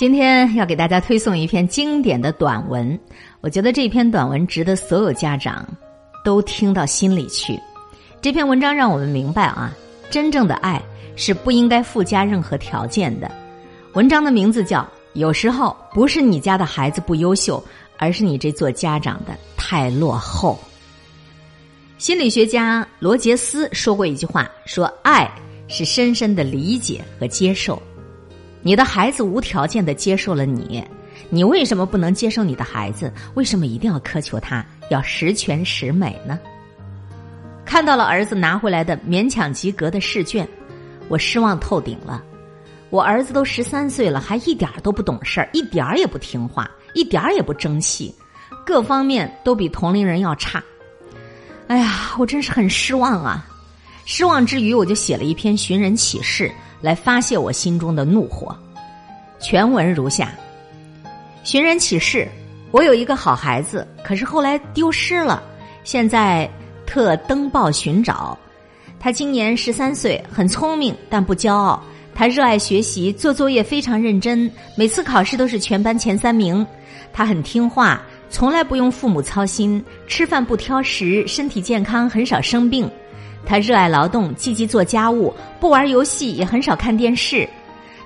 今天要给大家推送一篇经典的短文，我觉得这篇短文值得所有家长都听到心里去。这篇文章让我们明白啊，真正的爱是不应该附加任何条件的。文章的名字叫《有时候不是你家的孩子不优秀，而是你这做家长的太落后》。心理学家罗杰斯说过一句话，说爱是深深的理解和接受。你的孩子无条件的接受了你，你为什么不能接受你的孩子？为什么一定要苛求他要十全十美呢？看到了儿子拿回来的勉强及格的试卷，我失望透顶了。我儿子都十三岁了，还一点都不懂事儿，一点儿也不听话，一点也不争气，各方面都比同龄人要差。哎呀，我真是很失望啊！失望之余，我就写了一篇寻人启事。来发泄我心中的怒火。全文如下：寻人启事，我有一个好孩子，可是后来丢失了，现在特登报寻找。他今年十三岁，很聪明，但不骄傲。他热爱学习，做作业非常认真，每次考试都是全班前三名。他很听话，从来不用父母操心，吃饭不挑食，身体健康，很少生病。他热爱劳动，积极做家务，不玩游戏，也很少看电视。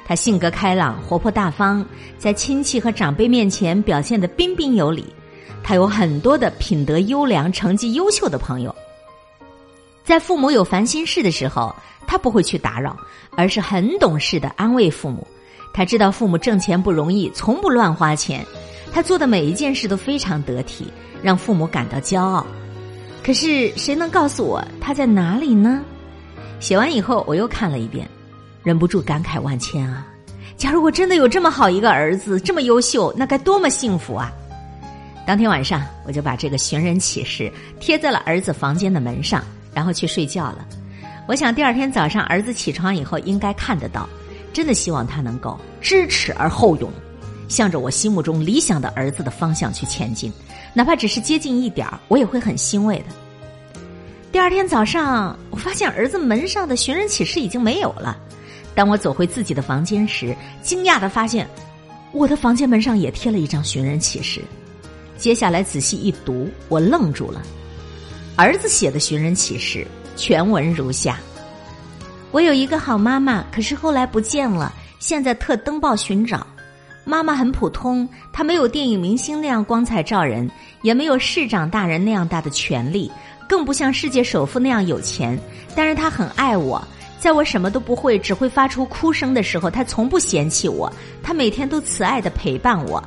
他性格开朗，活泼大方，在亲戚和长辈面前表现得彬彬有礼。他有很多的品德优良、成绩优秀的朋友。在父母有烦心事的时候，他不会去打扰，而是很懂事的安慰父母。他知道父母挣钱不容易，从不乱花钱。他做的每一件事都非常得体，让父母感到骄傲。可是谁能告诉我他在哪里呢？写完以后我又看了一遍，忍不住感慨万千啊！假如我真的有这么好一个儿子，这么优秀，那该多么幸福啊！当天晚上我就把这个寻人启事贴在了儿子房间的门上，然后去睡觉了。我想第二天早上儿子起床以后应该看得到，真的希望他能够知耻而后勇，向着我心目中理想的儿子的方向去前进。哪怕只是接近一点儿，我也会很欣慰的。第二天早上，我发现儿子门上的寻人启事已经没有了。当我走回自己的房间时，惊讶的发现，我的房间门上也贴了一张寻人启事。接下来仔细一读，我愣住了。儿子写的寻人启事全文如下：我有一个好妈妈，可是后来不见了，现在特登报寻找。妈妈很普通，她没有电影明星那样光彩照人，也没有市长大人那样大的权利，更不像世界首富那样有钱。但是她很爱我，在我什么都不会，只会发出哭声的时候，她从不嫌弃我。她每天都慈爱的陪伴我，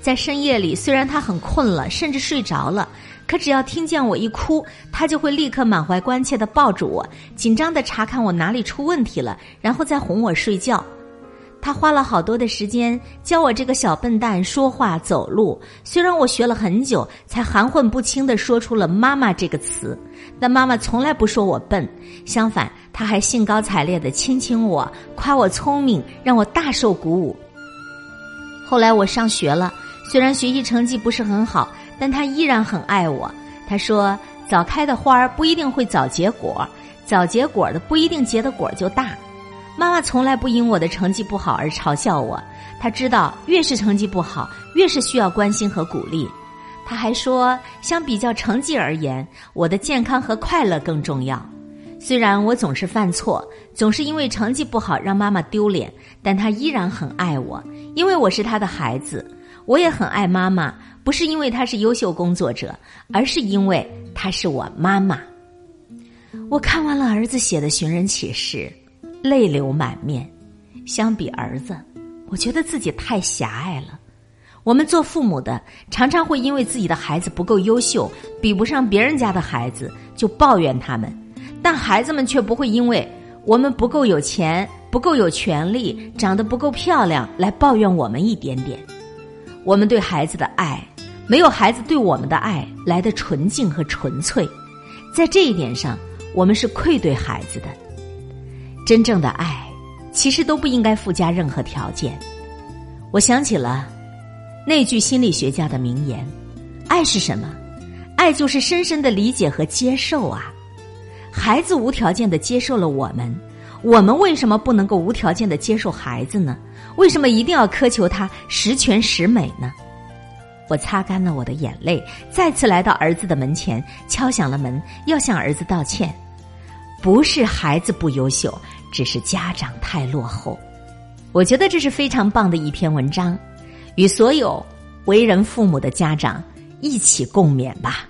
在深夜里，虽然她很困了，甚至睡着了，可只要听见我一哭，她就会立刻满怀关切的抱住我，紧张的查看我哪里出问题了，然后再哄我睡觉。他花了好多的时间教我这个小笨蛋说话走路，虽然我学了很久才含混不清的说出了“妈妈”这个词，但妈妈从来不说我笨，相反，他还兴高采烈的亲亲我，夸我聪明，让我大受鼓舞。后来我上学了，虽然学习成绩不是很好，但他依然很爱我。他说：“早开的花儿不一定会早结果，早结果的不一定结的果就大。”妈妈从来不因我的成绩不好而嘲笑我，她知道越是成绩不好，越是需要关心和鼓励。她还说，相比较成绩而言，我的健康和快乐更重要。虽然我总是犯错，总是因为成绩不好让妈妈丢脸，但她依然很爱我，因为我是她的孩子。我也很爱妈妈，不是因为她是优秀工作者，而是因为她是我妈妈。我看完了儿子写的寻人启事。泪流满面，相比儿子，我觉得自己太狭隘了。我们做父母的常常会因为自己的孩子不够优秀，比不上别人家的孩子，就抱怨他们；但孩子们却不会因为我们不够有钱、不够有权利、长得不够漂亮来抱怨我们一点点。我们对孩子的爱，没有孩子对我们的爱来的纯净和纯粹。在这一点上，我们是愧对孩子的。真正的爱，其实都不应该附加任何条件。我想起了那句心理学家的名言：“爱是什么？爱就是深深的理解和接受啊！”孩子无条件的接受了我们，我们为什么不能够无条件的接受孩子呢？为什么一定要苛求他十全十美呢？我擦干了我的眼泪，再次来到儿子的门前，敲响了门，要向儿子道歉。不是孩子不优秀，只是家长太落后。我觉得这是非常棒的一篇文章，与所有为人父母的家长一起共勉吧。